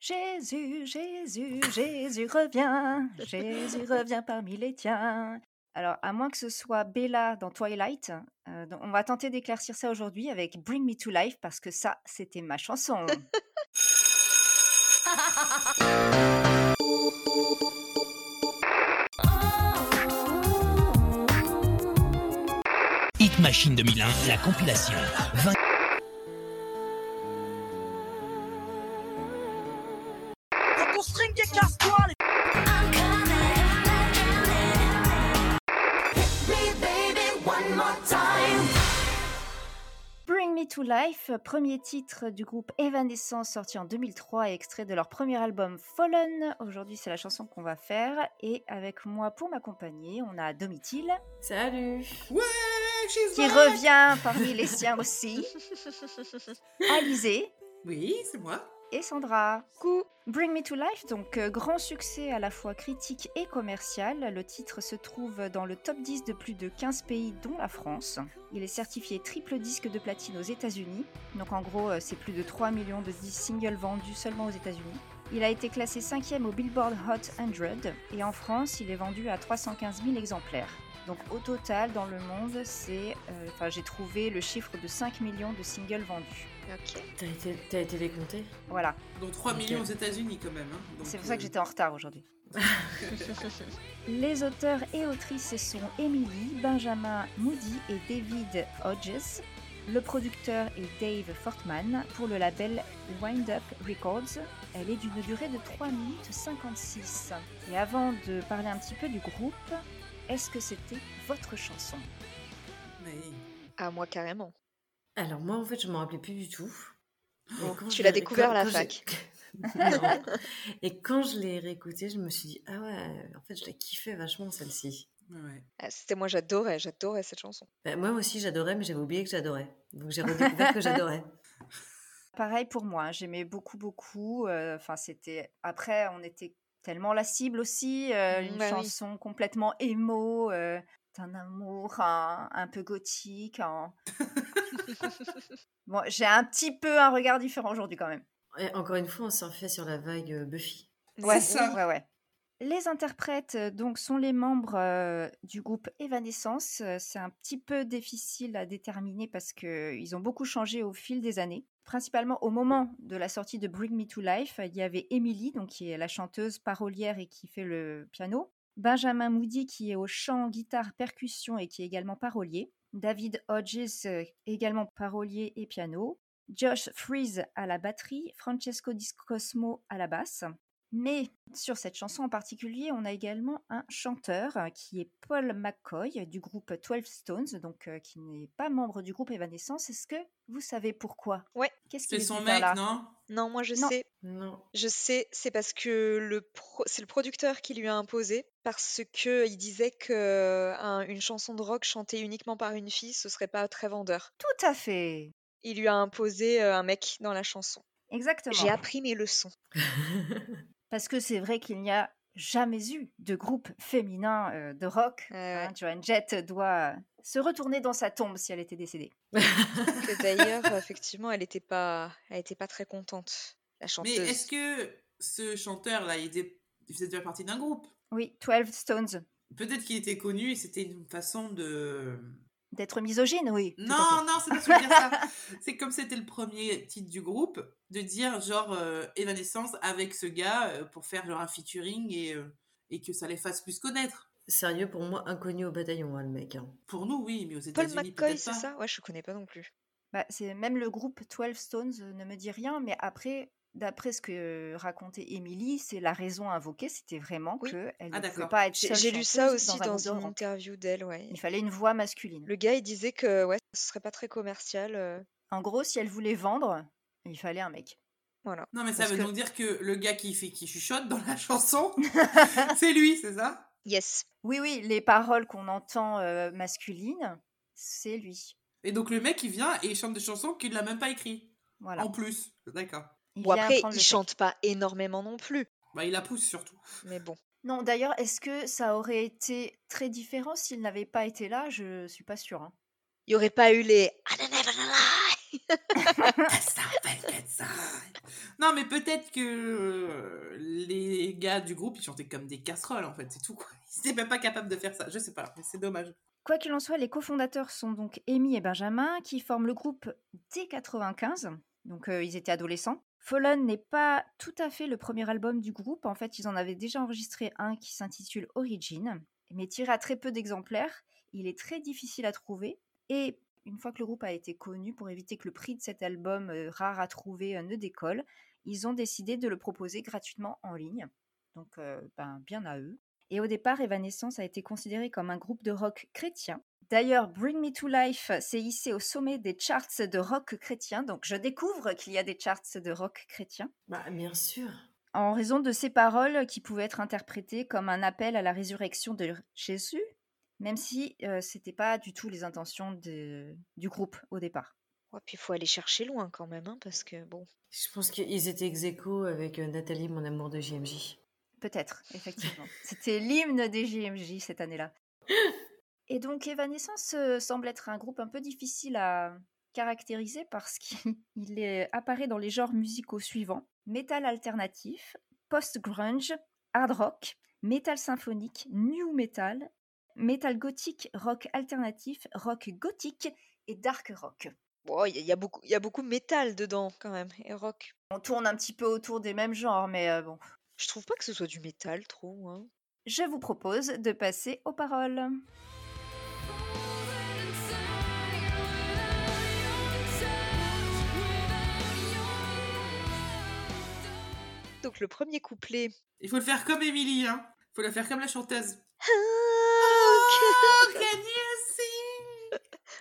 Jésus, Jésus, Jésus revient, Jésus revient parmi les tiens. Alors, à moins que ce soit Bella dans Twilight, euh, on va tenter d'éclaircir ça aujourd'hui avec Bring Me to Life parce que ça, c'était ma chanson. Hit Machine 2001, la compilation. 20 Life, premier titre du groupe Evanescence sorti en 2003 et extrait de leur premier album Fallen. Aujourd'hui, c'est la chanson qu'on va faire et avec moi pour m'accompagner, on a Domitil Salut Ouais, she's qui back. revient parmi les siens aussi, Alizé Oui, c'est moi. Et Sandra. Coucou. Bring Me to Life, donc euh, grand succès à la fois critique et commercial. Le titre se trouve dans le top 10 de plus de 15 pays, dont la France. Il est certifié triple disque de platine aux États-Unis. Donc en gros, euh, c'est plus de 3 millions de 10 singles vendus seulement aux États-Unis. Il a été classé 5e au Billboard Hot 100 et en France, il est vendu à 315 000 exemplaires. Donc au total, dans le monde, c'est, euh, enfin, j'ai trouvé le chiffre de 5 millions de singles vendus. Ok. T'as été, t'as été les compter Voilà, Donc 3 Ok. millions aux États-Unis quand même. hein. Donc, c'est pour ça que euh, j'étais en retard aujourd'hui. Les auteurs et autrices sont Emily, Benjamin Moody et David Hodges. Le producteur est Dave Fortman pour le label Wind Up Records. Elle est d'une durée de 3 minutes 56. Et avant de parler un petit peu du groupe, est-ce que c'était votre chanson mais- Ah, moi, carrément. Alors moi en fait je m'en rappelais plus du tout. Bon, quand tu je l'as l'ai- découvert quand- à la quand fac. Et quand je l'ai réécouté, je me suis dit ah ouais, en fait je l'ai kiffé vachement celle-ci. Ouais. Ah, C'était moi, j'adorais, j'adorais cette chanson. Bah, moi aussi j'adorais, mais j'avais oublié que j'adorais. Donc j'ai redécouvert que j'adorais. Pareil pour moi, j'aimais beaucoup, beaucoup. euh, Enfin, c'était. Après, on était tellement la cible aussi. euh, une bah oui. chanson complètement émo, euh, d'un amour un, un peu gothique. un- bon, j'ai un petit peu un regard différent aujourd'hui quand même. Et encore une fois, on surfait sur la vague euh, Buffy. Ouais, ça. ouais, ouais. Les interprètes donc sont les membres euh, du groupe Evanescence. C'est un petit peu difficile à déterminer parce que ils ont beaucoup changé au fil des années. Principalement au moment de la sortie de Bring Me to Life, il y avait Emily, donc qui est la chanteuse parolière et qui fait le piano. Benjamin Moody qui est au chant, guitare, percussion et qui est également parolier. David Hodges, euh, également parolier et piano. Josh Freeze à la batterie, Francesco Discosmo à la basse. Mais sur cette chanson en particulier, on a également un chanteur euh, qui est Paul McCoy du groupe 12 Stones, donc euh, qui n'est pas membre du groupe Evanescence. Est-ce que vous savez pourquoi? Ouais. Qu'est-ce qu'il C'est est son mec, là? non? Non, moi, je Non. sais. Non. Je sais, c'est parce que le pro- c'est le producteur qui lui a imposé, parce que il disait que un- une chanson de rock chantée uniquement par une fille, ce serait pas très vendeur. Tout à fait. Il lui a imposé euh, un mec dans la chanson. Exactement. J'ai appris mes leçons. Parce que c'est vrai qu'il n'y a jamais eu de groupe féminin euh, de rock. Hein. ouais. Joan Jett doit se retourner dans sa tombe si elle était décédée. D'ailleurs, effectivement, elle était pas, elle était pas très contente, la Mais chanteuse. est-ce que ce chanteur-là, il, il faisait déjà partie d'un groupe? Oui, 12 Stones. Peut-être qu'il était connu et c'était une façon de... D'être misogyne, oui. Non, non, c'est pas ce que je veux dire ça. C'est comme c'était le premier titre du groupe, de dire genre euh, Evanescence avec ce gars euh, pour faire genre un featuring et, euh, et que ça les fasse plus connaître. Sérieux, pour moi, inconnu au bataillon, hein, le mec. hein. Pour nous, oui, mais aux Paul États-Unis, McCoy, peut-être c'est pas. ça? Ouais, je connais pas non plus. Bah, c'est même le groupe 12 Stones euh, ne me dit rien, mais après, d'après ce que racontait Emily, c'est la raison invoquée, c'était vraiment Oui. qu'elle Ah, ne pouvait pas être J'ai seule j'ai lu ça aussi dans un une interview d'elle, ouais. Il fallait une voix masculine. Le gars, il disait que ouais, ce serait pas très commercial. euh, En gros, si elle voulait vendre, il fallait un mec. Voilà. Non, mais ça Parce veut que- donc dire que le gars qui fait qui chuchote dans la chanson, c'est lui, c'est ça? Yes. Oui, oui, les paroles qu'on entend euh, masculines, c'est lui. Et donc le mec, il vient et il chante des chansons qu'il n'a même pas écrit. Voilà. En plus, d'accord. Il Bon, après, il chante pas énormément non plus. Bah, il la pousse surtout. Mais bon. Non, d'ailleurs, est-ce que ça aurait été très différent s'il n'avait pas été là? Je suis pas sûre. hein. Il y aurait pas eu les lie. non, mais peut-être que gars du groupe, ils chantaient comme des casseroles, en fait, c'est tout, quoi. Ils étaient même pas capables de faire ça, je sais pas, mais c'est dommage. Quoi qu'il en soit, les cofondateurs sont donc Amy et Benjamin, qui forment le groupe dès 95, donc euh, ils étaient adolescents. Fallen n'est pas tout à fait le premier album du groupe, en fait ils en avaient déjà enregistré un qui s'intitule Origin, mais tiré à très peu d'exemplaires, il est très difficile à trouver, et une fois que le groupe a été connu, pour éviter que le prix de cet album euh, rare à trouver euh, ne décolle, ils ont décidé de le proposer gratuitement en ligne. Donc, euh, ben, bien à eux. Et au départ, Evanescence a été considéré comme un groupe de rock chrétien. D'ailleurs, Bring Me to Life s'est hissé au sommet des charts de rock chrétien. Donc, je découvre qu'il y a des charts de rock chrétien. Bah, bien sûr. En raison de ces paroles qui pouvaient être interprétées comme un appel à la résurrection de Jésus, même si euh, c'était pas du tout les intentions de- du groupe au départ. Ouais, puis il faut aller chercher loin quand même, hein, parce que bon. Je pense qu'ils étaient ex aequo avec euh, Nathalie, mon amour de JMJ. Peut-être, effectivement. C'était l'hymne des JMJ cette année-là. Et donc Evanescence euh, semble être un groupe un peu difficile à caractériser parce qu'il apparaît dans les genres musicaux suivants metal alternatif, post-grunge, hard rock, metal symphonique, new metal, metal gothique, rock alternatif, rock gothique et dark rock. Bon, il y, a- il y a beaucoup, il y a beaucoup métal dedans quand même et rock. On tourne un petit peu autour des mêmes genres, mais euh, bon. Je trouve pas que ce soit du métal trop. Hein. Je vous propose de passer aux paroles. Donc le premier couplet. Il faut le faire comme Émilie, hein. Il faut le faire comme la chanteuse. Ah, can you see?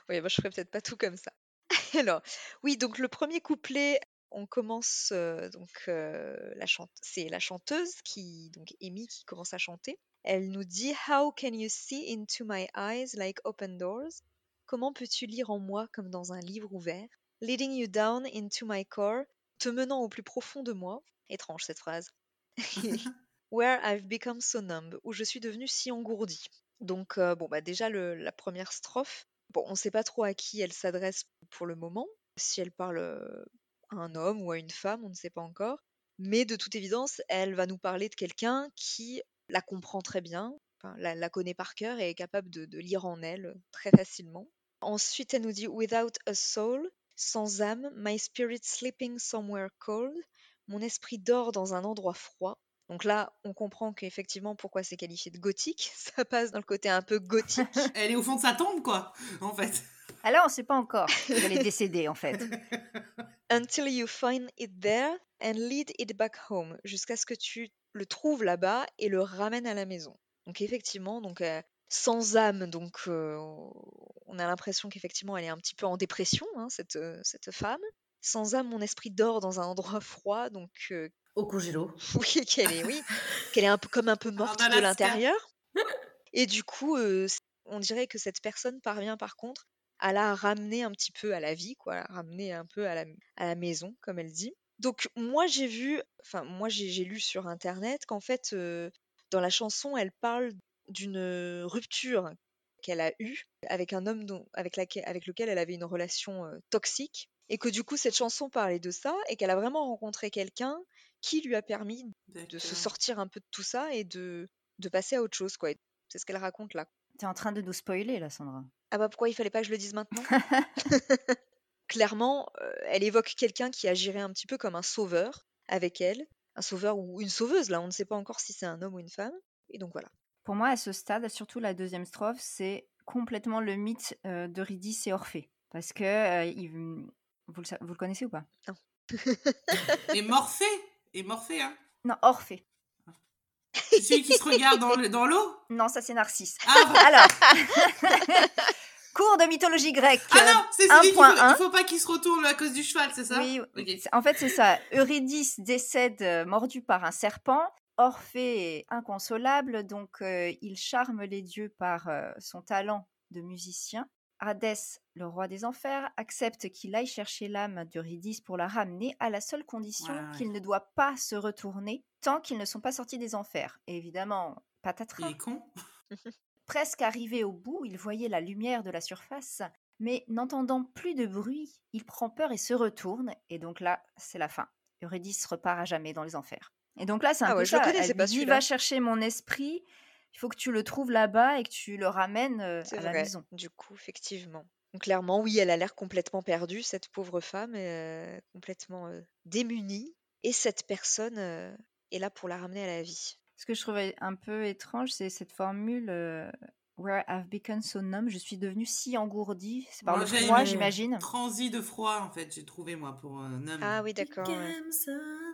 Oui, moi je ferais peut-être pas tout comme ça. Alors, oui, donc le premier couplet, on commence euh, donc euh, la chante, c'est la chanteuse qui donc Amy qui commence à chanter. Elle nous dit How can you see into my eyes like open doors? Comment peux-tu lire en moi comme dans un livre ouvert? Leading you down into my core, te menant au plus profond de moi. Étrange cette phrase. Where I've become so numb, où je suis devenue si engourdie. Donc, euh, bon, bah déjà, le- la première strophe, bon, on ne sait pas trop à qui elle s'adresse pour le moment. Si elle parle euh, à un homme ou à une femme, on ne sait pas encore. Mais de toute évidence, elle va nous parler de quelqu'un qui la comprend très bien, enfin, la, la connaît par cœur et est capable de, de lire en elle très facilement. Ensuite, elle nous dit Without a soul, sans âme, my spirit sleeping somewhere cold. Mon esprit dort dans un endroit froid. Donc là, on comprend qu'effectivement, pourquoi c'est qualifié de gothique. Ça passe dans le côté un peu gothique. Elle est au fond de sa tombe, quoi, en fait. Alors, on sait pas encore qu'elle est décédée, en fait. Until you find it there and lead it back home. Jusqu'à ce que tu le trouves là-bas et le ramènes à la maison. Donc effectivement, donc euh, sans âme, donc euh, on a l'impression qu'effectivement elle est un petit peu en dépression, hein, cette, cette femme. Sans âme, mon esprit dort dans un endroit froid, donc euh, Au congélo. oui, qu'elle est, oui, qu'elle est un peu comme un peu morte de Alaska. l'intérieur. Et du coup, euh, on dirait que cette personne parvient par contre à la ramener un petit peu à la vie, quoi, à la ramener un peu à la, à la maison, comme elle dit. Donc moi j'ai vu, enfin moi j'ai j'ai lu sur internet qu'en fait euh, dans la chanson elle parle d'une rupture qu'elle a eue avec un homme dont, avec, laquelle- avec lequel elle avait une relation euh, toxique et que du coup cette chanson parlait de ça et qu'elle a vraiment rencontré quelqu'un qui lui a permis de se sortir un peu de tout ça et de, de passer à autre chose quoi. C'est ce qu'elle raconte là. T'es en train de nous spoiler, là, Sandra. Ah bah pourquoi il fallait pas que je le dise maintenant? Clairement, euh, elle évoque quelqu'un qui agirait un petit peu comme un sauveur avec elle, un sauveur ou une sauveuse là, on ne sait pas encore si c'est un homme ou une femme. Et donc voilà. Pour moi, à ce stade, surtout la deuxième strophe, c'est complètement le mythe euh, d'Eurydice et Orphée. Parce que euh, il- vous, le, sa- vous le connaissez ou pas? Et Morphée Et Morphée, hein? Non, Orphée. C'est celui qui se regarde dans le- dans l'eau? Non, ça c'est Narcisse. Ah. Alors, cours de mythologie grecque. Ah non, c'est un celui qu'il point faut, un. il faut pas qu'il se retourne à cause du cheval, c'est ça? Oui, Ok. c'est- en fait c'est ça. Eurydice décède euh, mordu par un serpent. Orphée est inconsolable, donc euh, il charme les dieux par euh, son talent de musicien. Hadès, le roi des enfers, accepte qu'il aille chercher l'âme d'Eurydice pour la ramener à la seule condition Ouais, ouais. qu'il ne doit pas se retourner tant qu'ils ne sont pas sortis des enfers. Et évidemment, Il patatras. est con. Presque arrivé au bout, il voyait la lumière de la surface, mais n'entendant plus de bruit, il prend peur et se retourne, et donc là, c'est la fin. Eurydice repart à jamais dans les enfers. Et donc là, c'est un Ah peu ouais, je ça. Elle pas dit celui-là. va chercher mon esprit. Il faut que tu le trouves là-bas et que tu le ramènes euh, à la maison. du coup, effectivement. Donc clairement, oui, elle a l'air complètement perdue, cette pauvre femme, euh, complètement euh, démunie. Et cette personne euh, est là pour la ramener à la vie. Ce que je trouvais un peu étrange, c'est cette formule euh, Where I've become so numb. Je suis devenue si engourdie. C'est par Moi, le froid, j'imagine. Transi de froid, en fait, j'ai trouvé, moi, pour un homme. Ah oui, d'accord. ouais. Became so numb.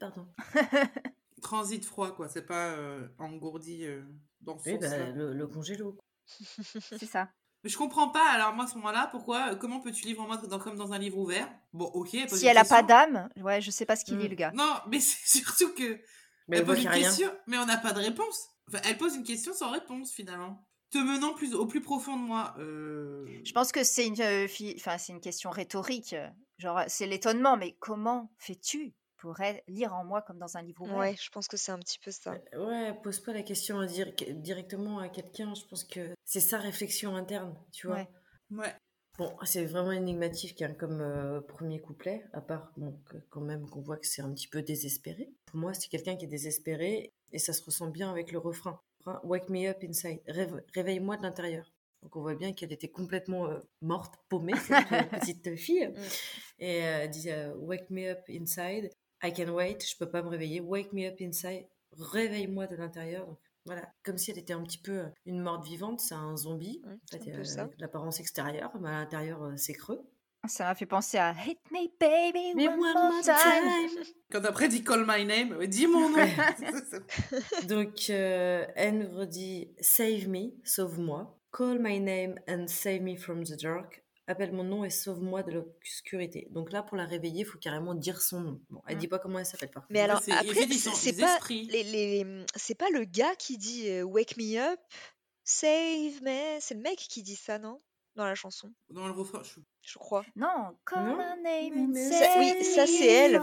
Pardon. Transit froid, quoi. C'est pas euh, engourdi euh, dans ce Oui, bah, sens-là. le, le congélo. C'est ça. Mais je comprends pas, alors moi, à ce moment-là, pourquoi, euh, comment peux-tu lire en mode dans, comme dans un livre ouvert? Bon, ok, elle Si une elle a pas d'âme, ouais, je sais pas ce qu'il Hmm. lit, le gars. Non, mais c'est surtout que. Mais elle pose une rien. question, mais on n'a pas de réponse. Enfin, elle pose une question sans réponse, finalement. Te menant plus, au plus profond de moi. Euh... Je pense que c'est une, euh, fi- enfin, c'est une question rhétorique. Genre, c'est l'étonnement, mais comment fais-tu? Pour être- lire en moi comme dans un livre ouvert Ouais, je pense que c'est un petit peu ça. Euh, Ouais, pose pas la question à dire- directement à quelqu'un. Je pense que c'est sa réflexion interne, tu vois. Ouais. Ouais. Bon, c'est vraiment énigmatique hein, comme euh, premier couplet, à part bon, que- quand même qu'on voit que c'est un petit peu désespéré. Pour moi, c'est quelqu'un qui est désespéré et ça se ressent bien avec le refrain. Refrain, Wake me up inside, Réve- réveille-moi de l'intérieur. Donc on voit bien qu'elle était complètement euh, morte, paumée, cette petite fille. Mm. Et euh, elle dit euh, Wake me up inside, I can wait, je peux pas me réveiller. Wake me up inside, réveille-moi de l'intérieur. Donc voilà, comme si elle était un petit peu euh, une morte vivante, c'est un zombie. Mm, En c'est fait, euh, l'apparence extérieure, mais à l'intérieur, euh, c'est creux. Ça m'a fait penser à Hit me baby Mais one, more time. time. Quand après dit call my name, ouais, dis mon nom. Donc, euh, elle nous redit Save me, sauve-moi. Call my name and save me from the dark. Appelle mon nom et sauve-moi de l'obscurité. Donc là, pour la réveiller, il faut carrément dire son nom. Bon, elle Mm. dit pas comment elle s'appelle par contre. Mais alors, après, c'est pas, les, les- c'est pas le gars qui dit euh, Wake me up, save me. C'est le mec qui dit ça, non? Dans la chanson, Dans le refrain, je... je crois. Non, call Non. my name and save oui, ça, c'est elle.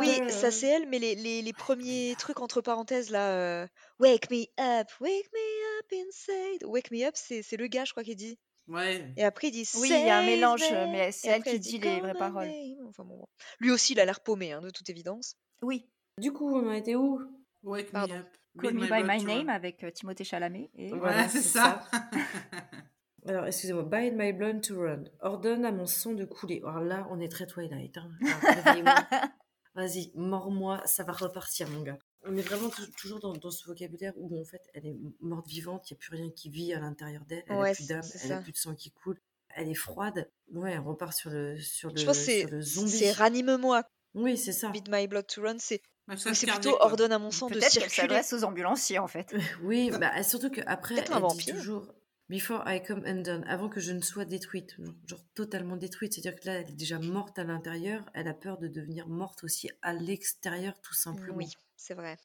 Oui, ça c'est elle, mais les, les, les premiers trucs entre parenthèses là, euh, Wake me up, wake me up inside. Wake me up, c'est c'est le gars, je crois, qui dit. Ouais. Et après, il dit Oui, il y a un mélange, me. mais c'est elle qui dit les vraies paroles. name. Enfin, bon, bon. Lui aussi, il a l'air paumé, hein, de toute évidence. Oui, Du coup, on a été où? Wake Pardon. me up. Call Me by My Name avec euh, Timothée Chalamet. Et... Voilà, Voilà, c'est ça. Alors, excusez-moi. Bind my blood to run. Ordonne à mon sang de couler. Alors là, on est très Twilight. Hein. Vas-y, mords-moi, ça va repartir, mon gars. On est vraiment tou- toujours dans, dans ce vocabulaire où, en fait, elle est morte vivante, il n'y a plus rien qui vit à l'intérieur d'elle, elle Ouais, n'a plus c'est- d'âme, elle n'a plus de sang qui coule, elle est froide. Ouais, on repart sur le, sur le, Je pense que c'est sur le zombie. c'est ranime-moi. Oui, c'est ça. Beat my blood to run, c'est c'est plutôt quoi. ordonne à mon sang de Peut-être qu'elle circuler. s'adresse aux ambulanciers, en fait. Oui, bah, surtout qu'après, un elle dit vampire. toujours Before I come undone, avant que je ne sois détruite, genre, genre totalement détruite. C'est-à-dire que là, elle est déjà morte à l'intérieur, elle a peur de devenir morte aussi à l'extérieur, tout simplement. Oui, c'est vrai.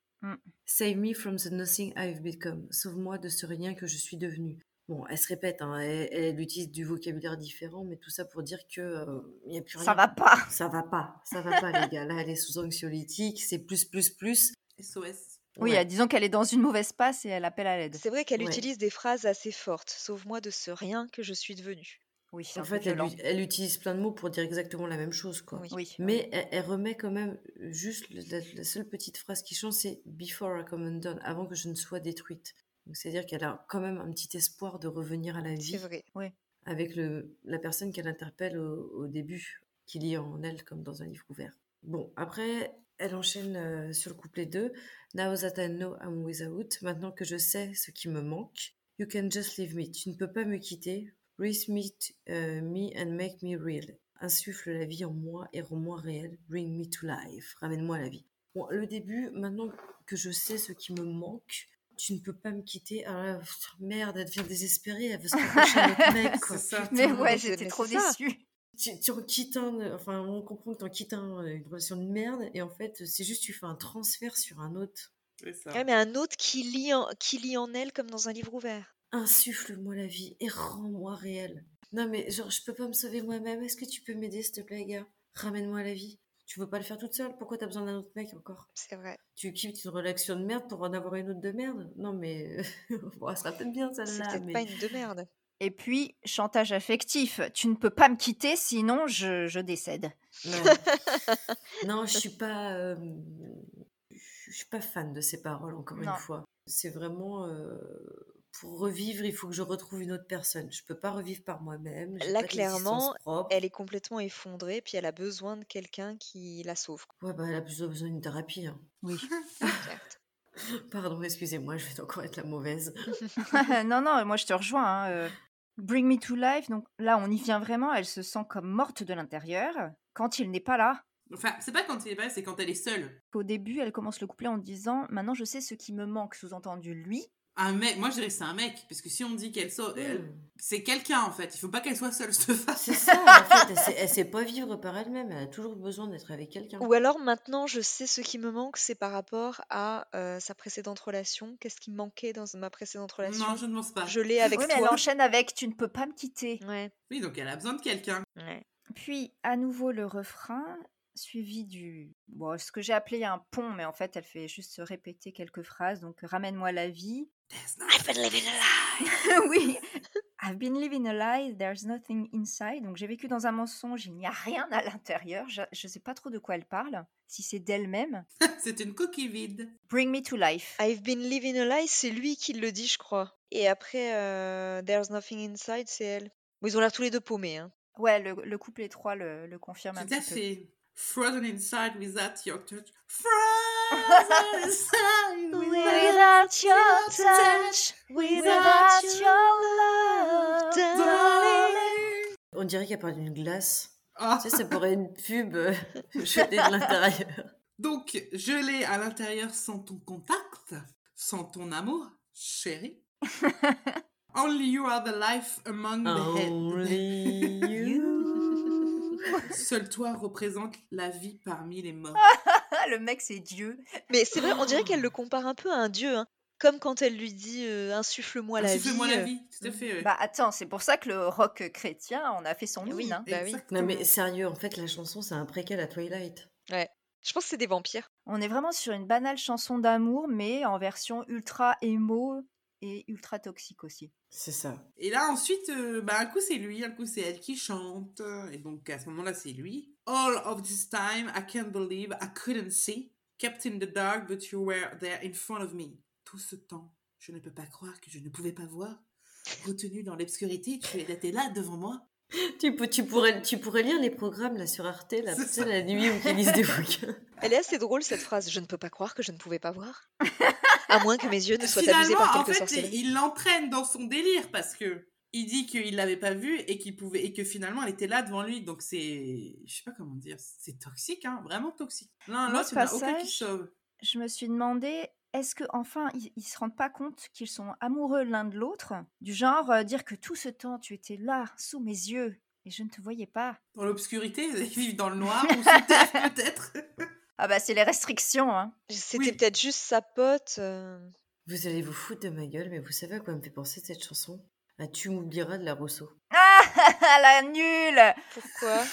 Save me from the nothing I've become. Sauve-moi de ce rien que je suis devenue. Bon, elle se répète, hein, elle, elle utilise du vocabulaire différent, mais tout ça pour dire que euh, il n'y a plus rien. Ça va pas. Ça va pas, ça va pas, les gars. Là, elle est sous anxiolytique, c'est plus, plus, plus. SOS. Oui, Ouais. disons qu'elle est dans une mauvaise passe et elle appelle à l'aide. C'est vrai qu'elle Ouais. utilise des phrases assez fortes. Sauve-moi de ce rien que je suis devenue. Oui, En fait, elle, utilise plein de mots pour dire exactement la même chose, quoi. Oui. Oui. Mais elle, elle remet quand même juste le- la, la seule petite phrase qui change, c'est Before I come undone, avant que je ne sois détruite. C'est-à-dire qu'elle a quand même un petit espoir de revenir à la C'est vie vrai. avec le, la personne qu'elle interpelle au, au début, qui lit en elle comme dans un livre ouvert. Bon, après, elle enchaîne euh, sur le couplet 2. Now that I know I'm without, maintenant que je sais ce qui me manque, you can just leave me. Tu ne peux pas me quitter. Me, t- euh, me and make me real. Insuffle la vie en moi et rends-moi réel. Bring me to life. Ramène-moi à la vie. Bon, le début, maintenant que je sais ce qui me manque, tu ne peux pas me quitter. Ah merde, elle devient désespérée, elle veut se rapprocher à notre mec, quoi. Ça. Mais ouais, j'étais trop déçue. tu, tu en quittes un, enfin, on comprend que tu en quittes un, euh, une relation de merde, et en fait, c'est juste tu fais un transfert sur un autre. C'est ça. Ouais, mais un autre qui lit, en, qui lit en elle comme dans un livre ouvert. Insuffle-moi la vie et rends-moi réel. Non, mais genre, je peux pas me sauver moi-même. Est-ce que tu peux m'aider, s'il te plaît, gars? Ramène-moi à la vie. Tu veux pas le faire toute seule? Pourquoi t'as besoin d'un autre mec encore? C'est vrai. Tu quittes une relation de merde pour en avoir une autre de merde? Non, mais. bon, elle sera peut-être bien C'est celle-là. peut-être Mais... pas une de merde. Et puis, chantage affectif. Tu ne peux pas me quitter, sinon je, je décède. Non. non, je suis pas. euh, je suis pas fan de ces paroles, encore Non. une fois. C'est vraiment. euh, pour revivre, il faut que je retrouve une autre personne. Je peux pas revivre par moi-même. Là, pas clairement. Elle est complètement effondrée, puis elle a besoin de quelqu'un qui la sauve. Ouais, bah, elle a besoin d'une thérapie. hein. Oui. certes. Pardon, excusez-moi, je vais encore être la mauvaise. non, non, moi je te rejoins. hein, euh, Bring Me to Life, donc là on y vient vraiment, elle se sent comme morte de l'intérieur quand il n'est pas là. Enfin, c'est pas quand il est pas, c'est quand elle est seule. Au début, elle commence le couplet en disant Maintenant je sais ce qui me manque, sous-entendu lui. Un mec, moi je dirais que c'est un mec, parce que si on dit qu'elle sort, elle- Hmm. c'est quelqu'un en fait. Il faut pas qu'elle soit seule, cette femme. C'est ça, en fait, elle sait, elle sait pas vivre par elle-même. Elle a toujours besoin d'être avec quelqu'un. Ou alors maintenant, je sais ce qui me manque, c'est par rapport à euh, sa précédente relation. Qu'est-ce qui me manquait dans ma précédente relation? Non, je ne pense pas. Je l'ai avec Oui, mais elle toi. enchaîne avec Tu ne peux pas me quitter. Ouais, Oui, donc elle a besoin de quelqu'un. ouais. Puis à nouveau le refrain, suivi du. Bon, ce que j'ai appelé un pont, mais en fait elle fait juste se répéter quelques phrases. Donc Ramène-moi la vie. No- I've been living a lie. oui. I've been living a lie, there's nothing inside. Donc j'ai vécu dans un mensonge, il n'y a rien à l'intérieur. Je ne sais pas trop de quoi elle parle, si c'est d'elle-même. C'est une coquille vide. Bring me to life. I've been living a lie, c'est lui qui le dit, je crois. Et après, euh, There's nothing inside, c'est elle. Bon, ils ont l'air tous les deux paumés. Hein. Ouais, le, le couple étroit le, le confirme un Tout à petit peu. fait. Frozen inside without your touch. Frozen inside without your touch, without your darling. On dirait qu'elle parle d'une glace. Ah, Tu sais, ça pourrait être une pub euh, jetée de l'intérieur. Donc, je l'ai à l'intérieur sans ton contact, sans ton amour, chérie. Only you are the life among the head. Only you. Seul toi représente la vie parmi les morts. Ah, le mec, c'est Dieu. Mais c'est vrai, on dirait qu'elle le compare un peu à un dieu. Hein. Comme quand elle lui dit euh, Insuffle-moi la vie. Insuffle-moi la euh. vie, tout à fait. ouais. Bah attends, c'est pour ça que le rock chrétien, on a fait son Oui. hymne. hein. bah oui. Non mais sérieux, en fait, la chanson, c'est un préquel à Twilight. Je pense que c'est des vampires. On est vraiment sur une banale chanson d'amour, mais en version ultra émo et ultra toxique aussi. C'est ça. Et là, ensuite, euh, bah, un coup c'est lui, un coup c'est elle qui chante. Et donc à ce moment-là, c'est lui. All of this time, I can't believe I couldn't see. Kept in the dark, but you were there in front of me. Tout ce temps, je ne peux pas croire que je ne pouvais pas voir. Retenu dans l'obscurité, tu étais là devant moi. Tu, peux- tu, pourrais, tu pourrais lire les programmes là sur Arte, là, C'est la nuit où ils lisent des bouquins. Elle est assez drôle cette phrase. Je ne peux pas croire que je ne pouvais pas voir. À moins que mes yeux ne soient abusés Finalement, par en fait, il l'entraîne dans son délire parce que il dit qu'il l'avait pas vue et qu'il pouvait et que finalement elle était là devant lui. Donc c'est, je sais pas comment dire, c'est toxique, hein, vraiment toxique. L'un l'autre, il n'y a aucun qui passage- sauve. Je me suis demandé, est-ce que enfin ils, ils se rendent pas compte qu'ils sont amoureux l'un de l'autre? Du genre euh, dire que tout ce temps tu étais là, sous mes yeux, et je ne te voyais pas. Dans l'obscurité, ils vivent dans le noir ou sous terre peut-être? Ah bah c'est les restrictions, hein. C'était Oui. peut-être juste sa pote. euh, Vous allez vous foutre de ma gueule, mais vous savez à quoi me fait penser cette chanson? À Tu m'oublieras de la Rousseau. Ah la nulle Pourquoi?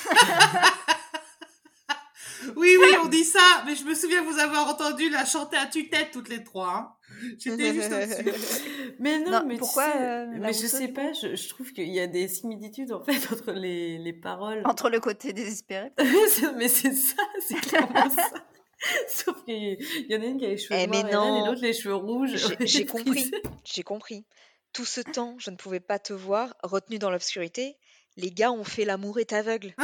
Oui, oui, on dit ça, mais je me souviens vous avoir entendu la chanter à tue-tête toutes les trois. hein. J'étais juste au-dessus. Mais non, Non, mais tu pourquoi, sais- euh, mais je sais pas, je, je trouve qu'il y a des similitudes en fait entre les, les paroles. Entre le côté désespéré. Mais c'est ça, c'est clairement ça. Sauf qu'il y en a une qui a les cheveux Eh, noirs et Hélène, et non. l'autre les cheveux rouges. J'ai- compris. J'ai compris. Tout ce temps, je ne pouvais pas te voir, retenu dans l'obscurité. Les gars ont fait l'amour est aveugle.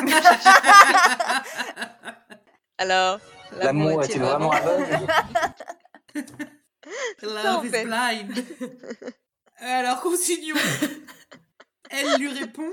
Alors, L'amour est-il vraiment aveugle? Love is blind. Alors, continuons. Elle lui répond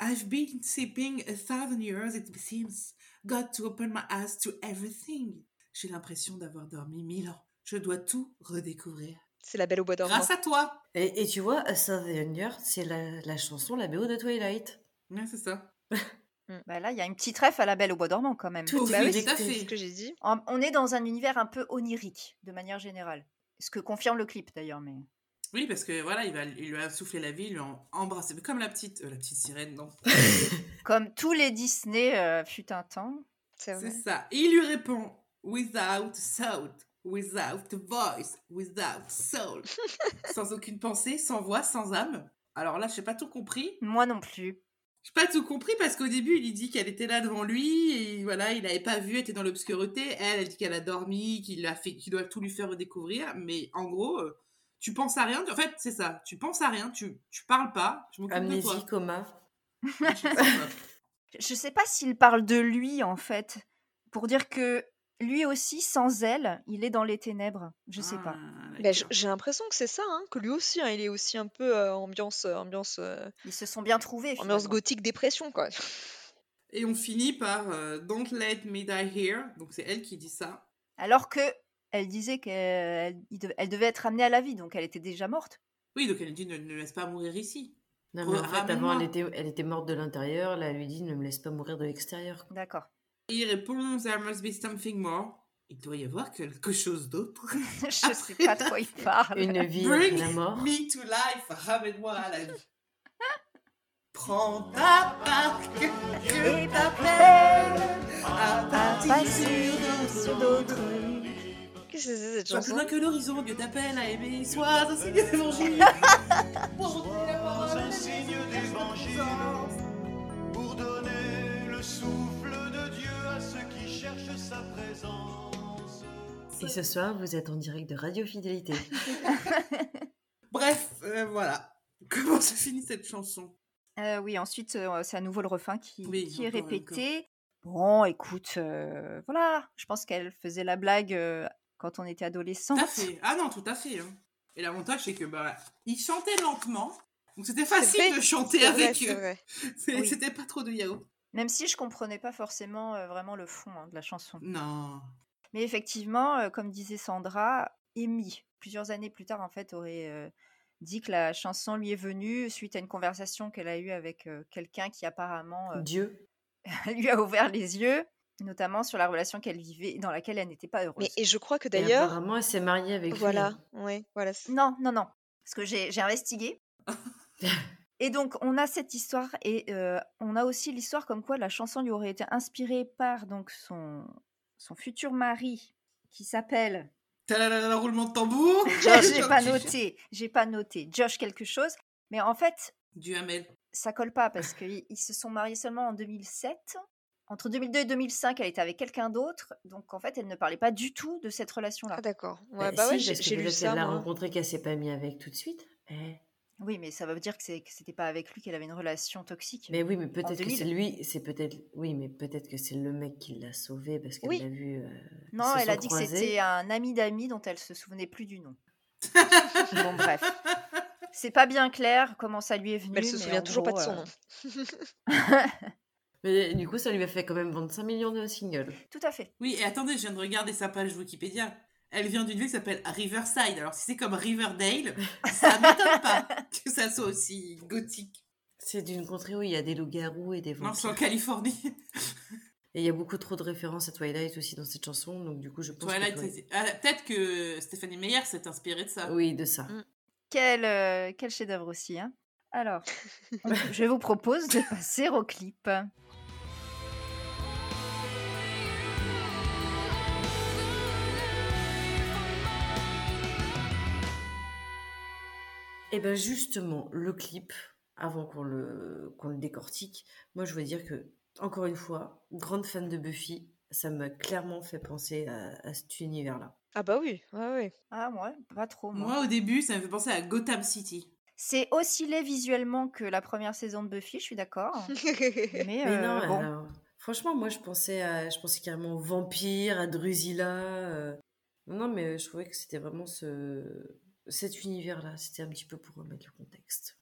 I've been sleeping a thousand years, it seems. Got to open my eyes to everything. J'ai l'impression d'avoir dormi mille ans. Je dois tout redécouvrir. C'est la belle au bois dormant. Grâce à toi. Et, et tu vois, A Thousand Years, c'est la, la chanson, la BO de Twilight. Ouais, c'est ça. Bah là, il y a une petite ref à la Belle au bois dormant quand même. Tout Bah oui, c'est c'est ce que j'ai dit. On est dans un univers un peu onirique, de manière générale. Ce que confirme le clip d'ailleurs, mais... Oui, parce que voilà, il, va, il lui a soufflé la vie, il lui a embrassé. Comme la petite, euh, la petite sirène, non. Comme tous les Disney euh, fut un temps. C'est ça. Et il lui répond Without soul, without voice, without soul. sans aucune pensée, sans voix, sans âme. Alors là, je n'ai pas tout compris. Moi non plus. J'ai pas tout compris parce qu'au début, il lui dit qu'elle était là devant lui et voilà, il n'avait pas vu, elle était dans l'obscurité. Elle, elle dit qu'elle a dormi, qu'il a fait, qu'il doit tout lui faire redécouvrir. Mais en gros, euh, tu penses à rien. En fait, c'est ça. Tu penses à rien, tu, tu parles pas. Je m'occupe de Amnésie, toi. coma. Je sais pas s'il parle de lui en fait, pour dire que lui aussi, sans elle, il est dans les ténèbres. Je sais pas. Ah, Bah, j'ai l'impression que c'est ça, hein, que lui aussi, hein, il est aussi un peu euh, ambiance, euh, ambiance, euh, Ils se sont bien trouvés. ambiance finalement. gothique dépression, quoi. Et on finit par euh, Don't let me die here. Donc c'est elle qui dit ça. Alors que elle disait qu'elle elle devait être ramenée à la vie, donc elle était déjà morte. Oui, donc elle dit ne, ne laisse pas mourir ici. Non, mais en fait, avant, elle était, elle était morte de l'intérieur. Là, elle lui dit ne me laisse pas mourir de l'extérieur. D'accord. Il répond There must be something more. Il doit y avoir quelque chose d'autre. Je sais pas de quoi il parle. Une vie Bring la mort. me to life. Ramène-moi à la vie. Prends ta barque Et que t'appelle à à partir sur d'autres. Qu'est-ce que c'est cette chanson loin que l'horizon, Dieu t'appelle à aimer, sois un signe d'évangile. Parole un signe d'évangile sa présence. Et ce soir, vous êtes en direct de Radio Fidélité. Bref, euh, voilà. Comment se finit cette chanson? Euh, oui, ensuite, euh, c'est à nouveau le refrain qui, Oui, qui est répété. Bon, écoute, euh, voilà, je pense qu'elle faisait la blague euh, quand on était adolescent. Tout à fait. Ah non, tout à fait. hein. Et l'avantage, c'est que bah, ils chantaient lentement. Donc c'était facile vrai, de chanter vrai, avec eux. vrai. Oui. C'était pas trop de yaourt. Même si je comprenais pas forcément euh, vraiment le fond hein, de la chanson. Non. Mais effectivement, euh, comme disait Sandra, Amy, plusieurs années plus tard, en fait, aurait euh, dit que la chanson lui est venue suite à une conversation qu'elle a eue avec euh, quelqu'un qui apparemment euh, Dieu. lui a ouvert les yeux, notamment sur la relation qu'elle vivait et dans laquelle elle n'était pas heureuse. Mais et je crois que d'ailleurs, apparemment, elle s'est mariée avec lui. voilà, hein. ouais, voilà. Non, non, non. Parce que j'ai investigué. et donc, on a cette histoire et euh, on a aussi l'histoire comme quoi la chanson lui aurait été inspirée par donc son, son futur mari qui s'appelle. Roulement de tambour. j'ai pas noté, j'ai pas noté. Josh quelque chose. Mais en fait, Duhamel. ça colle pas parce qu'ils ils se sont mariés seulement en 2007. Entre 2002 et 2005, elle était avec quelqu'un d'autre. Donc, en fait, elle ne parlait pas du tout de cette relation-là. Ah d'accord. Bah, Ouais, bah si, j'ai lu ça. qu'elle l'a rencontré, qu'elle s'est pas mis avec tout de suite. Eh. Oui, mais ça veut dire que c'est- que c'était pas avec lui qu'elle avait une relation toxique. Mais oui, mais peut-être que 2000. c'est lui, c'est peut-être, oui, mais peut-être que c'est le mec qui l'a sauvé parce qu'elle Oui. l'a vu. euh, Non, elle a dit que c'était un ami d'amis dont elle se souvenait plus du nom. bon, bref. C'est pas bien clair comment ça lui est venu. Mais elle se mais souvient en toujours pas de son euh, nom. Mais du coup, ça lui a fait quand même 25 millions de singles. Tout à fait. Oui, et attendez, je viens de regarder sa page Wikipédia. Elle vient d'une ville qui s'appelle Riverside. Alors, si c'est comme Riverdale, ça m'étonne pas que ça soit aussi gothique. C'est d'une contrée où il y a des loups-garous et des Non, c'est en vampires. Californie. Et il y a beaucoup trop de références à Twilight aussi dans cette chanson, donc du coup, je pense Twilight, que... ah, peut-être que Stéphanie Meyer s'est inspirée de ça. Oui, de ça. Mm. Quel, euh, quel chef-d'œuvre aussi. Hein Alors, je vous propose de passer au clip. Et ben justement, le clip, avant qu'on le, qu'on le décortique, moi je veux dire que, encore une fois, grande fan de Buffy, ça m'a clairement fait penser à, à cet univers-là. Ah bah oui, ouais, ouais. Ah, moi, pas trop. Moi. Moi, au début, ça me fait penser à Gotham City. C'est aussi laid visuellement que la première saison de Buffy, je suis d'accord. Mais, Mais euh, non, bon. alors, franchement, moi je pensais, à, je pensais carrément au vampire, à Drusilla. euh. Non, non, mais je trouvais que c'était vraiment ce, cet univers-là. C'était un petit peu pour remettre le contexte.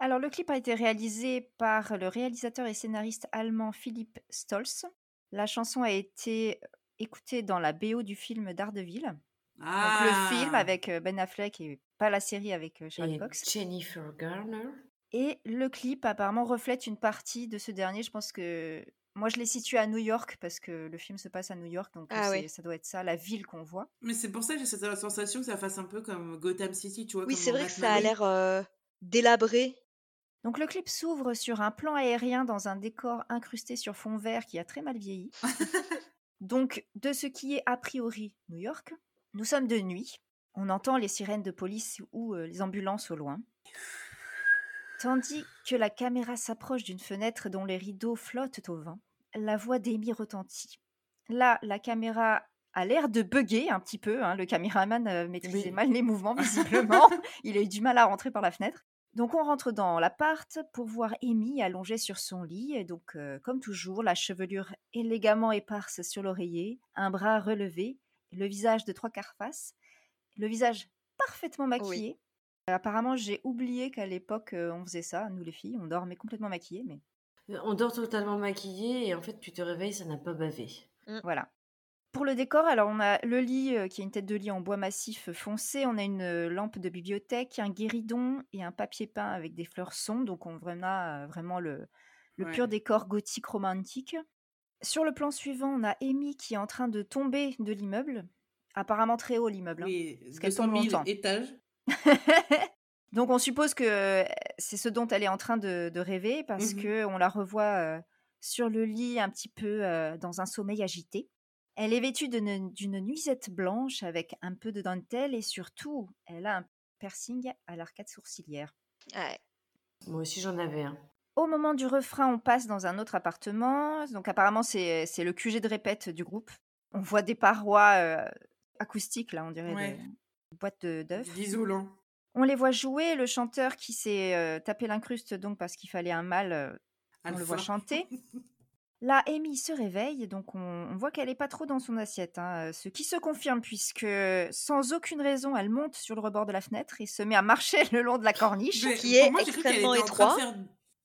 Alors, le clip a été réalisé par le réalisateur et scénariste allemand Philipp Stolz. La chanson a été écoutée dans la BO du film Daredevil. Ah, Donc, le film avec euh, Ben Affleck et pas la série avec euh, Charlie Et Cox. Jennifer Garner. Et le clip apparemment reflète une partie de ce dernier. Je pense que moi je l'ai situé à New York parce que le film se passe à New York, donc Ah ouais. ça doit être ça, la ville qu'on voit. Mais c'est pour ça que j'ai cette sensation que ça fasse un peu comme Gotham City, tu vois. Oui, c'est vrai que ça a l'air euh, délabré. Donc le clip s'ouvre sur un plan aérien dans un décor incrusté sur fond vert qui a très mal vieilli. Donc de ce qui est a priori New York, nous sommes de nuit. On entend les sirènes de police ou euh, les ambulances au loin. Tandis que la caméra s'approche d'une fenêtre dont les rideaux flottent au vent, la voix d'Amy retentit. Là, la caméra a l'air de bugger un petit peu. hein, Le caméraman euh, maîtrisait Oui. mal les mouvements, visiblement. Il a eu du mal à rentrer par la fenêtre. Donc, on rentre dans l'appart pour voir Amy allongée sur son lit. Et donc, euh, comme toujours, la chevelure élégamment éparse sur l'oreiller, un bras relevé, le visage de trois quarts face, le visage parfaitement maquillé. Apparemment, j'ai oublié qu'à l'époque, euh, on faisait ça, nous les filles, on dormait complètement maquillées, mais On dort totalement maquillé et en fait, tu te réveilles, ça n'a pas bavé. Voilà. Pour le décor, alors on a le lit euh, qui est une tête de lit en bois massif foncé, on a une euh, lampe de bibliothèque, un guéridon et un papier peint avec des fleurs sombres, donc on vraiment, euh, vraiment le, le pur décor gothique romantique. Sur le plan suivant, on a Amy qui est en train de tomber de l'immeuble, apparemment très haut l'immeuble. hein. Oui, Parce qu'elle 200 tombe 000 longtemps. étages. Donc on suppose que c'est ce dont elle est en train de, de rêver parce Mhm. que on la revoit euh, sur le lit un petit peu euh, dans un sommeil agité. Elle est vêtue d'une nuisette blanche avec un peu de dentelle et surtout elle a un piercing à l'arcade sourcilière. Ouais. Moi aussi, j'en avais un. Au moment du refrain, on passe dans un autre appartement. Donc apparemment c'est c'est le QG de répète du groupe. On voit des parois euh, acoustiques là, on dirait Ouais. des boîtes de- d'œufs. Isolant. On les voit jouer, le chanteur qui s'est euh, tapé l'incruste donc parce qu'il fallait un mâle, euh, on le voit chanter. Là, Amy se réveille, donc on, on voit qu'elle est pas trop dans son assiette, hein, euh, ce qui se confirme puisque sans aucune raison, elle monte sur le rebord de la fenêtre et se met à marcher le long de la corniche. Mais Qui est moi, extrêmement était en train de étroit. faire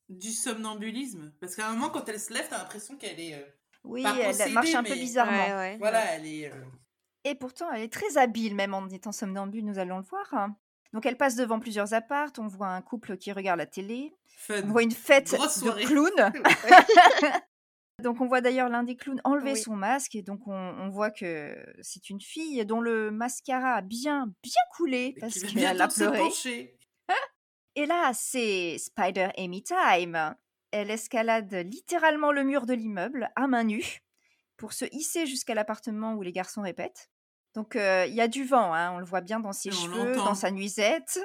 du somnambulisme. Parce qu'à un moment, quand elle se lève, t'as l'impression qu'elle est. euh, Oui, pas elle marche un peu bizarrement. Ouais, ouais. Voilà, elle est. euh, Et pourtant, elle est très habile, même en étant somnambule, nous allons le voir. hein. Donc elle passe devant plusieurs appartes, on voit un couple qui regarde la télé, fun. on voit une fête Grosse de clowns. Donc on voit d'ailleurs l'un des clowns enlever Oui. son masque et donc on, on voit que c'est une fille dont le mascara a bien bien coulé Et parce qu'elle a pleuré. Et là c'est Spider Amy time. Elle escalade littéralement le mur de l'immeuble à main nue pour se hisser jusqu'à l'appartement où les garçons répètent. Donc euh, il y a du vent, hein, on le voit bien dans ses Et cheveux, dans sa nuisette.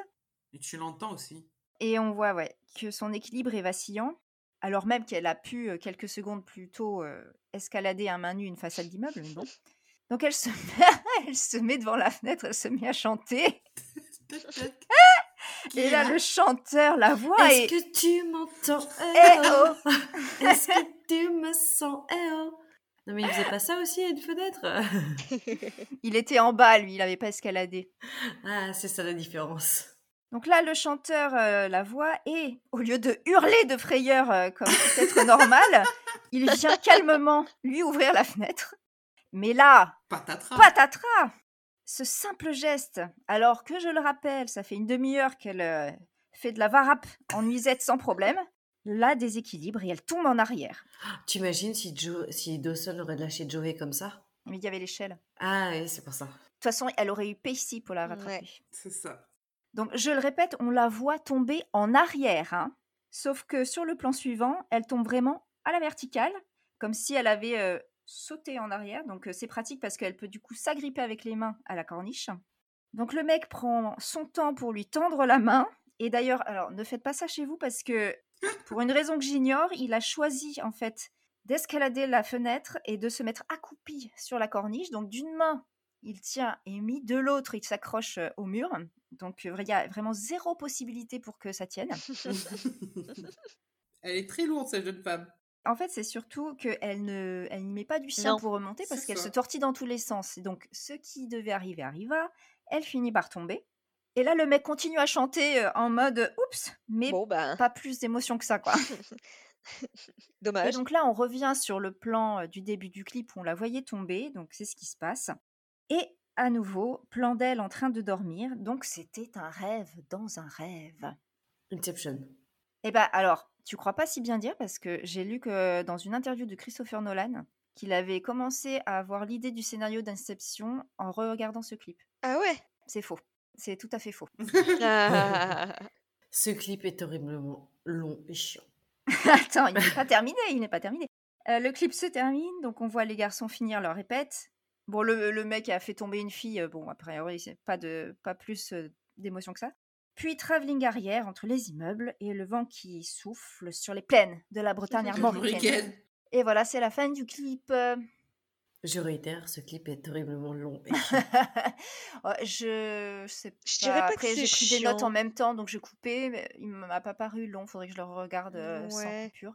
Et tu l'entends aussi. Et on voit ouais, que son équilibre est vacillant, alors même qu'elle a pu, euh, quelques secondes plus tôt, euh, escalader à main nue une façade d'immeuble. Bon. Donc elle se, met, elle se met devant la fenêtre, elle se met à chanter. Et là, le chanteur, la voix Est-ce est... que tu m'entends? Eh oh Est-ce que tu me sens? Non mais il faisait pas ça aussi à une fenêtre? Il était en bas, lui, il n'avait pas escaladé. Ah, c'est ça la différence. Donc là, le chanteur, euh, la voix, et au lieu de hurler de frayeur euh, comme peut-être normal, il vient calmement lui ouvrir la fenêtre. Mais là, Patatras. patatras Ce simple geste, alors que je le rappelle, ça fait une demi-heure qu'elle euh, fait de la varap en nuisette sans problème, la déséquilibre et elle tombe en arrière. T'imagines si, Joe, si Dawson aurait lâché Joey comme ça? Mais il y avait l'échelle. Ah oui, c'est pour ça. De toute façon, elle aurait eu Pacey pour la rattraper. Ouais. C'est ça. Donc, je le répète, on la voit tomber en arrière. hein. Sauf que sur le plan suivant, elle tombe vraiment à la verticale, comme si elle avait euh, sauté en arrière. Donc, euh, c'est pratique parce qu'elle peut du coup s'agripper avec les mains à la corniche. Donc, le mec prend son temps pour lui tendre la main. Et d'ailleurs, alors, ne faites pas ça chez vous parce que, pour une raison que j'ignore, il a choisi en fait d'escalader la fenêtre et de se mettre accroupi sur la corniche. Donc, d'une main, il tient Amy, de l'autre, il s'accroche euh, au mur. Donc, euh, il y a vraiment zéro possibilité pour que ça tienne. Elle est très lourde, cette jeune femme. En fait, c'est surtout qu'elle ne, elle n'y met pas du sien Non. pour remonter parce qu'elle se tortille dans tous les sens. Et donc, ce qui devait arriver arriva. Elle finit par tomber. Et là, le mec continue à chanter euh, en mode euh, oups, mais Bon, bah, pas plus d'émotion que ça, quoi. Et dommage. donc là, on revient sur le plan euh, du début du clip où on la voyait tomber. Donc, c'est ce qui se passe. Et à nouveau, plan d'elle en train de dormir. Donc, c'était un rêve dans un rêve. Inception. Eh ben alors, tu crois pas si bien dire parce que j'ai lu que dans une interview de Christopher Nolan, qu'il avait commencé à avoir l'idée du scénario d'Inception en regardant ce clip. Ah ouais? C'est faux. C'est tout à fait faux. Ce clip est horriblement long et chiant. Attends, il n'est pas terminé, il n'est pas terminé. Euh, le clip se termine, donc on voit les garçons finir leur répète. Bon, le, le mec a fait tomber une fille, euh, bon, a priori, c'est pas, de, pas plus euh, d'émotion que ça. Puis travelling arrière entre les immeubles et le vent qui souffle sur les plaines de la Bretagne armoricaine. Armoricaine. Et voilà, c'est la fin du clip. Je réitère, ce clip est terriblement long. et Ouais, je sais Je dirais pas que Après, j'ai pris des notes en même temps, donc j'ai coupé. Mais il m'a pas paru long. Faudrait que je le regarde euh, sans coupure.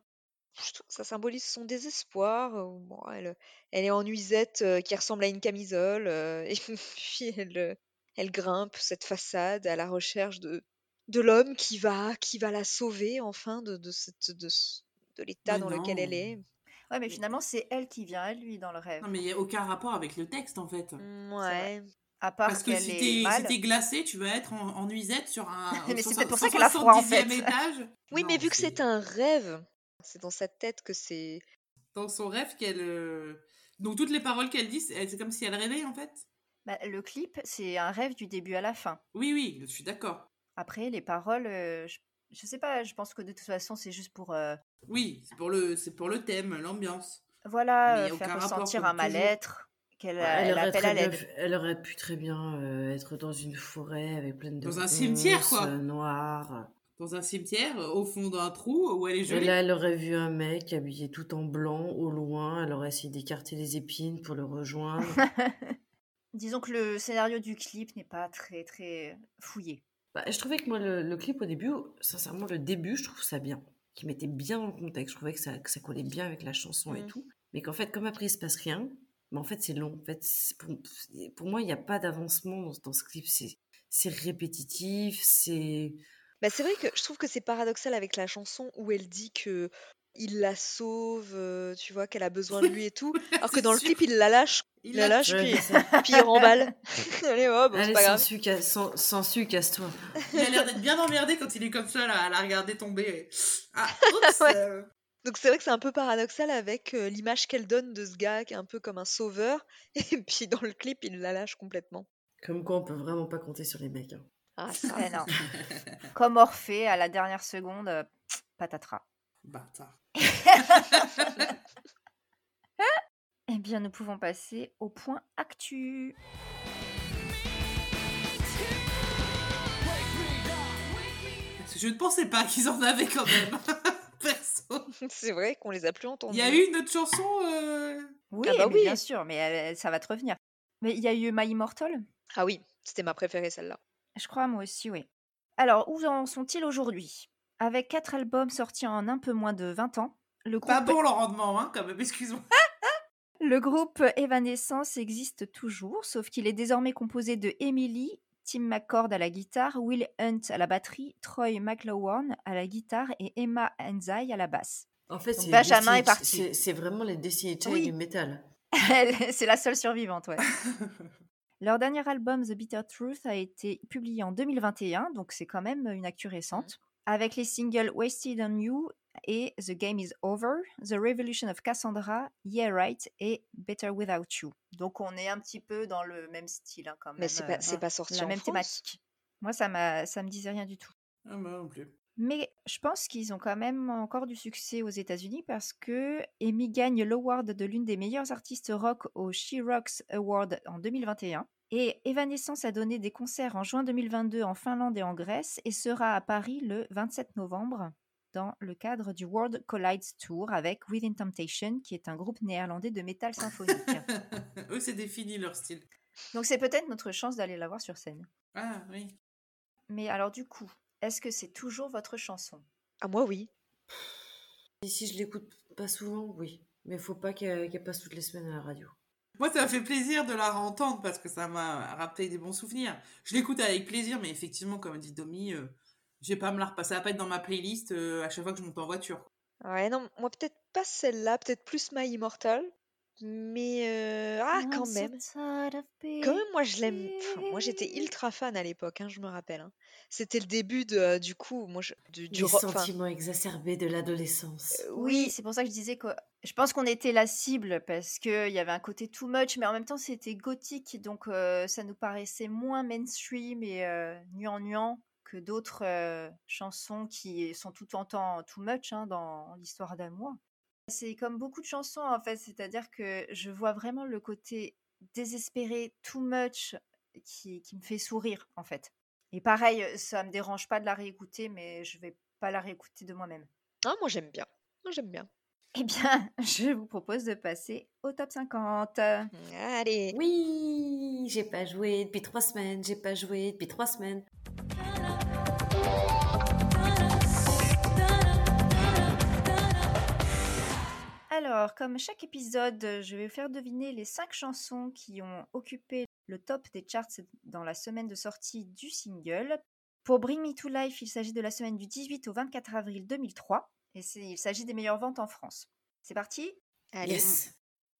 Je ça symbolise son désespoir. euh, Bon, elle, elle est en nuisette euh, qui ressemble à une camisole. euh, et puis elle, elle grimpe cette façade à la recherche de, de l'homme qui va, qui va la sauver enfin de, de, cette, de, ce- de l'état Mais dans lequel elle est. Ouais, mais finalement, c'est elle qui vient à lui dans le rêve. Non, mais il n'y a aucun rapport avec le texte en fait. Mm. Ouais. À part Parce que si t'es si glacé, tu vas être en, en nuisette sur un. Mais c'est pour ça qu'elle a froid, en fait. 170e étage. Oui, mais vu que c'est un rêve, c'est dans sa tête que c'est. Dans son rêve qu'elle. euh, Donc toutes les paroles qu'elle dit, c'est c'est comme si elle rêvait en fait. Bah, le clip, c'est un rêve du début à la fin. Oui, oui, je suis d'accord. Après, les paroles, euh, je, je sais pas, je pense que de toute façon, c'est juste pour euh, Oui, c'est pour le, c'est pour le thème, l'ambiance. voilà, euh, faire ressentir un mal-être, qu'elle Ouais, elle elle, aurait appelle à l'aide. elle aurait pu très bien euh, être dans une forêt avec plein de Dans un cimetière, quoi. euh, noires. Dans un cimetière, au fond d'un trou où elle est Et gelée. là, elle aurait vu un mec habillé tout en blanc au loin. Elle aurait essayé d'écarter les épines pour le rejoindre. Disons que le scénario du clip n'est pas très très fouillé. Bah, je trouvais que moi, le, le clip au début, sincèrement, le début, je trouve ça bien. Qui mettait bien le contexte. Je trouvais que ça, que ça collait bien avec la chanson et Mm. tout. Mais qu'en fait, comme après, il se passe rien, mais en fait, c'est long. En fait, pour, pour moi, il n'y a pas d'avancement dans, dans ce clip. C'est répétitif, c'est. Bah, c'est vrai que je trouve que c'est paradoxal avec la chanson où elle dit que il la sauve, euh, tu vois, qu'elle a besoin de lui et tout. Alors que dans le sûr. clip, il la lâche, Il la lâche, puis, il remballe. Allez, oh, bon, c'est Allez, pas sans grave. su, ca- sans, sans su, casse-toi. Il a l'air d'être bien emmerdé quand il est comme ça, là, à la regarder tomber. Ah, oups Ouais. euh, Donc c'est vrai que c'est un peu paradoxal avec euh, l'image qu'elle donne de ce gars qui est un peu comme un sauveur. Et puis dans le clip, il la lâche complètement. Comme quoi, on peut vraiment pas compter sur les mecs. hein. Ah, ça. Eh non. Comme Orphée, à la dernière seconde, euh, patatras. Bâtard. Eh bien, nous pouvons passer au point actu. Parce que je ne pensais pas qu'ils en avaient quand même. Perso. c'est vrai qu'on les a plus entendus. Il y a eu une autre chanson. euh, Oui, Ah bah oui. bien sûr, mais elle- elle- ça va te revenir. Mais il y a eu My Immortal Ah oui, c'était ma préférée celle-là. Je crois, moi aussi, oui. Alors, où en sont-ils aujourd'hui? Avec quatre albums sortis en un peu moins de 20 ans, le Pas groupe, bon le rendement, hein, quand même, excuse-moi. Le groupe Evanescence existe toujours, sauf qu'il est désormais composé de Emily, Tim McCord à la guitare, Will Hunt à la batterie, Troy McLaughlin à la guitare et Emma Enzai à la basse. En fait, c'est Benjamin est parti. C'est vraiment les Destiny Oui. du métal. C'est la seule survivante, ouais. Leur dernier album, The Bitter Truth, a été publié en 2021, donc c'est quand même une actu récente, avec les singles Wasted on You et The Game is Over, The Revolution of Cassandra, Yeah Right et Better Without You. Donc on est un petit peu dans le même style hein, quand même. Mais c'est euh, pas, c'est pas sorti la en même France. thématique. Moi, ça m'a, ça me disait rien du tout. Ah, bah, non plus. Mais je pense qu'ils ont quand même encore du succès aux États-Unis parce que Amy gagne l'award de l'une des meilleures artistes rock au She Rocks Award en 2021. Et Evanescence a donné des concerts en juin 2022 en Finlande et en Grèce et sera à Paris le 27 novembre dans le cadre du World Collides Tour avec Within Temptation, qui est un groupe néerlandais de métal symphonique. Eux, c'est défini leur style. Donc c'est peut-être notre chance d'aller la voir sur scène. Ah, oui. Mais alors du coup, est-ce que c'est toujours votre chanson? Ah moi oui. Et si je l'écoute pas souvent, oui. Mais faut pas qu'elle qu'elle passe toutes les semaines à la radio. Moi, ça m'a fait plaisir de la réentendre parce que ça m'a rappelé des bons souvenirs. Je l'écoute avec plaisir, mais effectivement, comme dit Domi, euh, je vais pas me la repasser. Ça va pas être dans ma playlist euh, à chaque fois que je monte en voiture. Ouais, non, moi peut-être pas celle-là, peut-être plus My Immortal. Mais euh, ah, quand même. Quand même, moi je l'aime. enfin, moi j'étais ultra fan à l'époque, hein, je me rappelle. hein. C'était le début de, euh, du coup, moi je, du, du sentiments exacerbés de l'adolescence. euh, Oui, oui, c'est pour ça que je disais que je pense qu'on était la cible parce qu'il y avait un côté too much, mais en même temps c'était gothique, donc ça nous paraissait moins mainstream et nuant-nuant que d'autres chansons qui sont tout en temps too much hein, dans l'histoire d'amour. C'est comme beaucoup de chansons en fait, c'est-à-dire que je vois vraiment le côté désespéré, too much, qui, qui me fait sourire en fait. Et pareil, ça me dérange pas de la réécouter, mais je vais pas la réécouter de moi-même. Ah, moi j'aime bien. Moi j'aime bien. Eh bien, je vous propose de passer au top 50. Allez. Oui, j'ai pas joué depuis trois semaines, j'ai pas joué depuis trois semaines. Alors, comme chaque épisode, je vais vous faire deviner les 5 chansons qui ont occupé le top des charts dans la semaine de sortie du single. Pour Bring Me to Life, il s'agit de la semaine du 18 au 24 avril 2003 et il s'agit des meilleures ventes en France. C'est parti? Allez. Yes.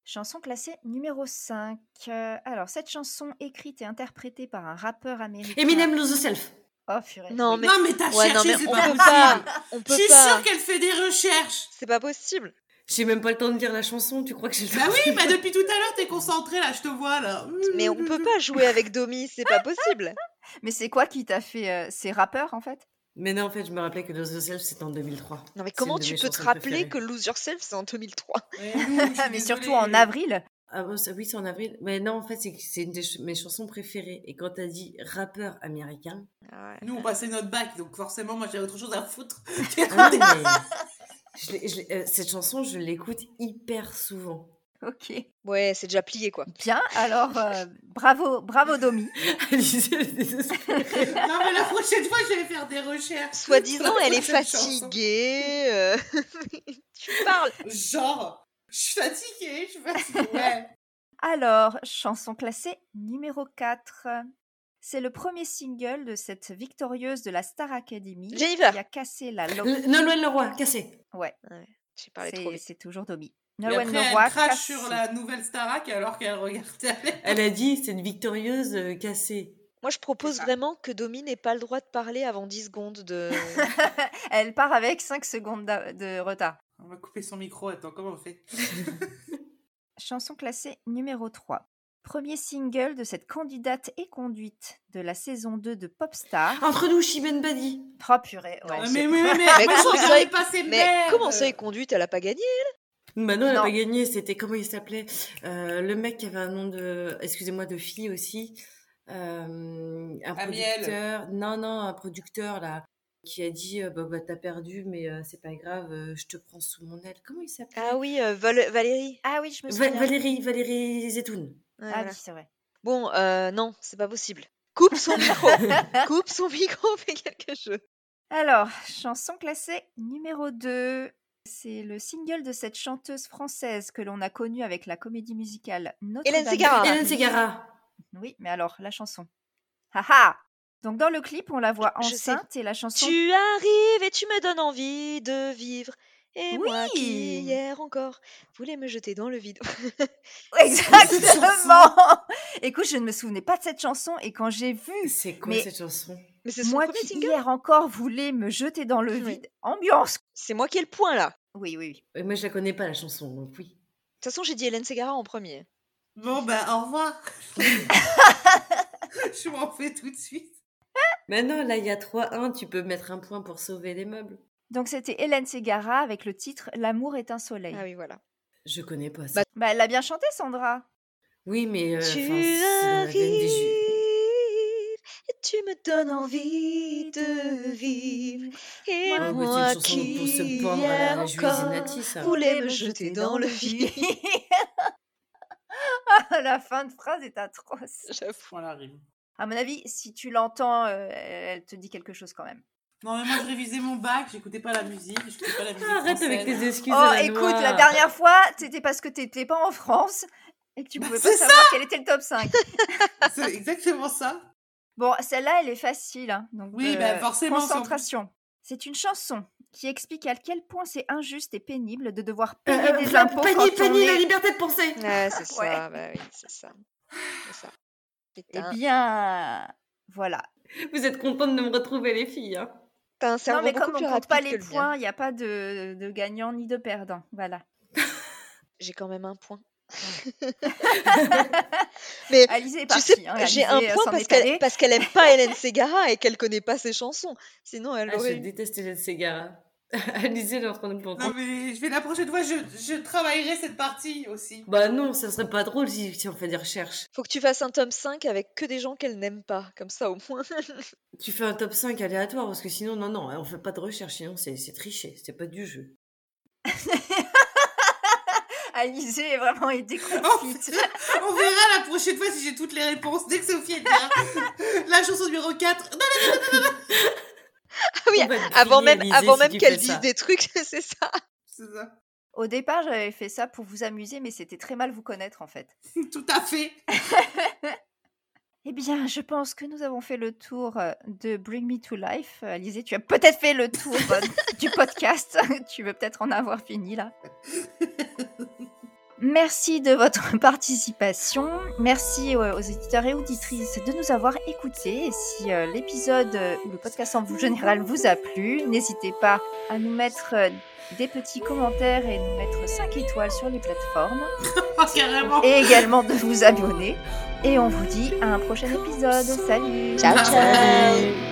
Chanson classée numéro 5. Euh, alors, cette chanson écrite et interprétée par un rappeur américain. Eminem Lose Yourself. Oh, purée. Non, mais, Non, mais t'as Ouais, cherché, non, mais c'est on pas peut possible. pas. On Je suis pas. sûre qu'elle fait des recherches. C'est pas possible. J'ai même pas le temps de dire la chanson, tu crois que j'ai le Bah temps oui, bah depuis tout à l'heure, t'es concentré là, je te vois là. Mais on peut pas jouer avec Domi, c'est pas possible. Mais c'est quoi qui t'a fait. euh, c'est rappeur en fait? Mais non, en fait, je me rappelais que Lose Yourself, c'était en 2003. Non, mais comment tu peux te rappeler préférées. que Lose Yourself c'est en 2003 Ouais, Mais surtout en avril. Ah bon, ça- oui, c'est en avril. Mais non, en fait, c'est une de ch- mes chansons préférées. Et quand t'as dit rappeur américain, Ah ouais. Nous, on passait notre bac, donc forcément, moi, j'avais autre chose à foutre. ah mais je je euh, cette chanson, je l'écoute hyper souvent. Ok. Ouais, c'est déjà plié quoi. Bien, alors euh, bravo, bravo Domi. Alice, elle est désespérée. non, mais la prochaine fois, je vais faire des recherches. Soi-disant, Sur la elle est fatiguée. euh, tu parles. Genre, je suis fatiguée, je suis fatiguée. Ouais. Alors, chanson classée numéro 4. C'est le premier single de cette victorieuse de la Star Academy Jennifer. qui a cassé la lo- Le- Nolwenn Leroy, cassé. Ouais, J'ai parlé trop c'est vite. c'est toujours Domi. Nolwenn Leroy elle crache cassé. sur la nouvelle Starac alors qu'elle regardait. Elle a dit, c'est une victorieuse euh, cassée. Moi, je propose vraiment que Domi n'ait pas le droit de parler avant 10 secondes de. Elle part avec 5 secondes de retard. On va couper son micro, attends, comment on fait? Chanson classée numéro 3. Premier single de cette candidate et conduite de la saison 2 de Popstar. Entre nous, Chimène Badi. Oh purée, ouais. Mais, mais, mais, mais, Mais comment ça est- pas ces Mais comment ça est conduite Elle a pas gagné Bah non, elle a Non. pas gagné. C'était, comment il s'appelait? Euh, Le mec qui avait un nom de, excusez-moi, de fille aussi. Euh, un Amiel. producteur. Non, non, un producteur, là, qui a dit, euh, bah, bah, t'as perdu, mais euh, c'est pas grave, euh, je te prends sous mon aile. Comment il s'appelait? Ah oui, euh, Val- Valérie. Ah oui, je me Va- souviens. Valérie, Valérie Zetoun. Ouais, Ah voilà. oui, c'est vrai. Bon, euh, non, c'est pas possible. Coupe son micro. Coupe son micro, fais quelque chose. Alors, chanson classée numéro 2. C'est le single de cette chanteuse française que l'on a connue avec la comédie musicale. Paris. Hélène Ségara. Oui, mais alors, la chanson. Haha Donc, dans le clip, on la voit Je sais. enceinte et la chanson. Tu arrives et tu me donnes envie de vivre. Et moi qui, Oui. hier encore, voulais me jeter dans le vide. Exactement Écoute, je ne me souvenais pas de cette chanson et quand j'ai vu C'est quoi Mais- cette chanson? Mais c'est son moi qui single? hier encore voulais me jeter dans le Oui. vide, ambiance C'est moi qui ai le point là. Oui, oui, oui. Moi, je la connais pas, la chanson, donc oui. De toute façon, j'ai dit Hélène Ségara en premier. Bon, ben, au revoir. je m'en fais tout de suite. Mais non, là, il y a 3-1, tu peux mettre un point pour sauver les meubles. Donc, c'était Hélène Ségara avec le titre L'amour est un soleil. Ah oui, voilà. Je connais pas ça. Bah, Bah, elle l'a bien chanté, Sandra oui, mais euh, tu la arrives et tu me donnes envie de vivre. Et Ah, moi qui, pour se pendre à la ça. voulais me jeter dans le vide. Ah, La fin de phrase est atroce. J'avoue. Voilà, rime. À mon avis, si tu l'entends, euh, elle te dit quelque chose quand même. Non, mais moi, je révisais mon bac, j'écoutais pas la musique, j'écoutais pas la musique Arrête avec tes excuses. Oh, la écoute, noix. la dernière fois, c'était parce que t'étais pas en France et que tu Bah, pouvais pas savoir quel était le top 5. C'est exactement ça. Bon, celle-là, elle est facile. hein, donc, Oui, euh, bah, forcément, Concentration. C'est une chanson qui explique à quel point c'est injuste et pénible de devoir Euh, payer euh, des impôts on Penny, la liberté de penser. Ouais, c'est ça, Ouais. bah oui, c'est ça. C'est ça. Eh bien, voilà. Vous êtes contentes de me retrouver, les filles. Hein t'as un Non, mais beaucoup comme on compte pas les points, il n'y a pas de, de gagnant ni de perdant. Voilà. J'ai quand même un point. mais Alizé est tu sais, hein, j'ai un euh, point parce qu'elle parce qu'elle aime pas Hélène Ségara et qu'elle connaît pas ses chansons. Sinon, elle ah, je aurait. déteste Hélène Ségara. Alizé, elle est en train de me Non, mais je vais la prochaine fois, je, je travaillerai cette partie aussi. Bah non, ça serait pas drôle si, si on fait des recherches. Faut que tu fasses un tome 5 avec que des gens qu'elle n'aime pas, comme ça au moins. Tu fais un top 5 aléatoire parce que sinon, non, non, on fait pas de recherche, sinon c'est c'est tricher, c'est pas du jeu. Alizé est vraiment été confite. On verra la prochaine fois si j'ai toutes les réponses. Dès que Sophie est bien. La chanson numéro 4. Ah oui, On va te avant même, avant si même qu'elle dise ça. des trucs, c'est ça. C'est ça. Au départ, j'avais fait ça pour vous amuser, mais c'était très mal vous connaître en fait. Tout à fait. Eh bien, je pense que nous avons fait le tour euh, de Bring Me to Life. Euh, Alizé, tu as peut-être fait le tour euh, du podcast. tu veux peut-être en avoir fini là. Merci de votre participation. Merci euh, aux éditeurs et auditrices de nous avoir écoutés. Et si euh, l'épisode euh, ou le podcast en général vous a plu, n'hésitez pas à nous mettre des petits commentaires et nous mettre 5 étoiles sur les plateformes. Oh, carrément. Et également de vous abonner. Et on vous dit à un prochain épisode. Salut Ciao, ciao.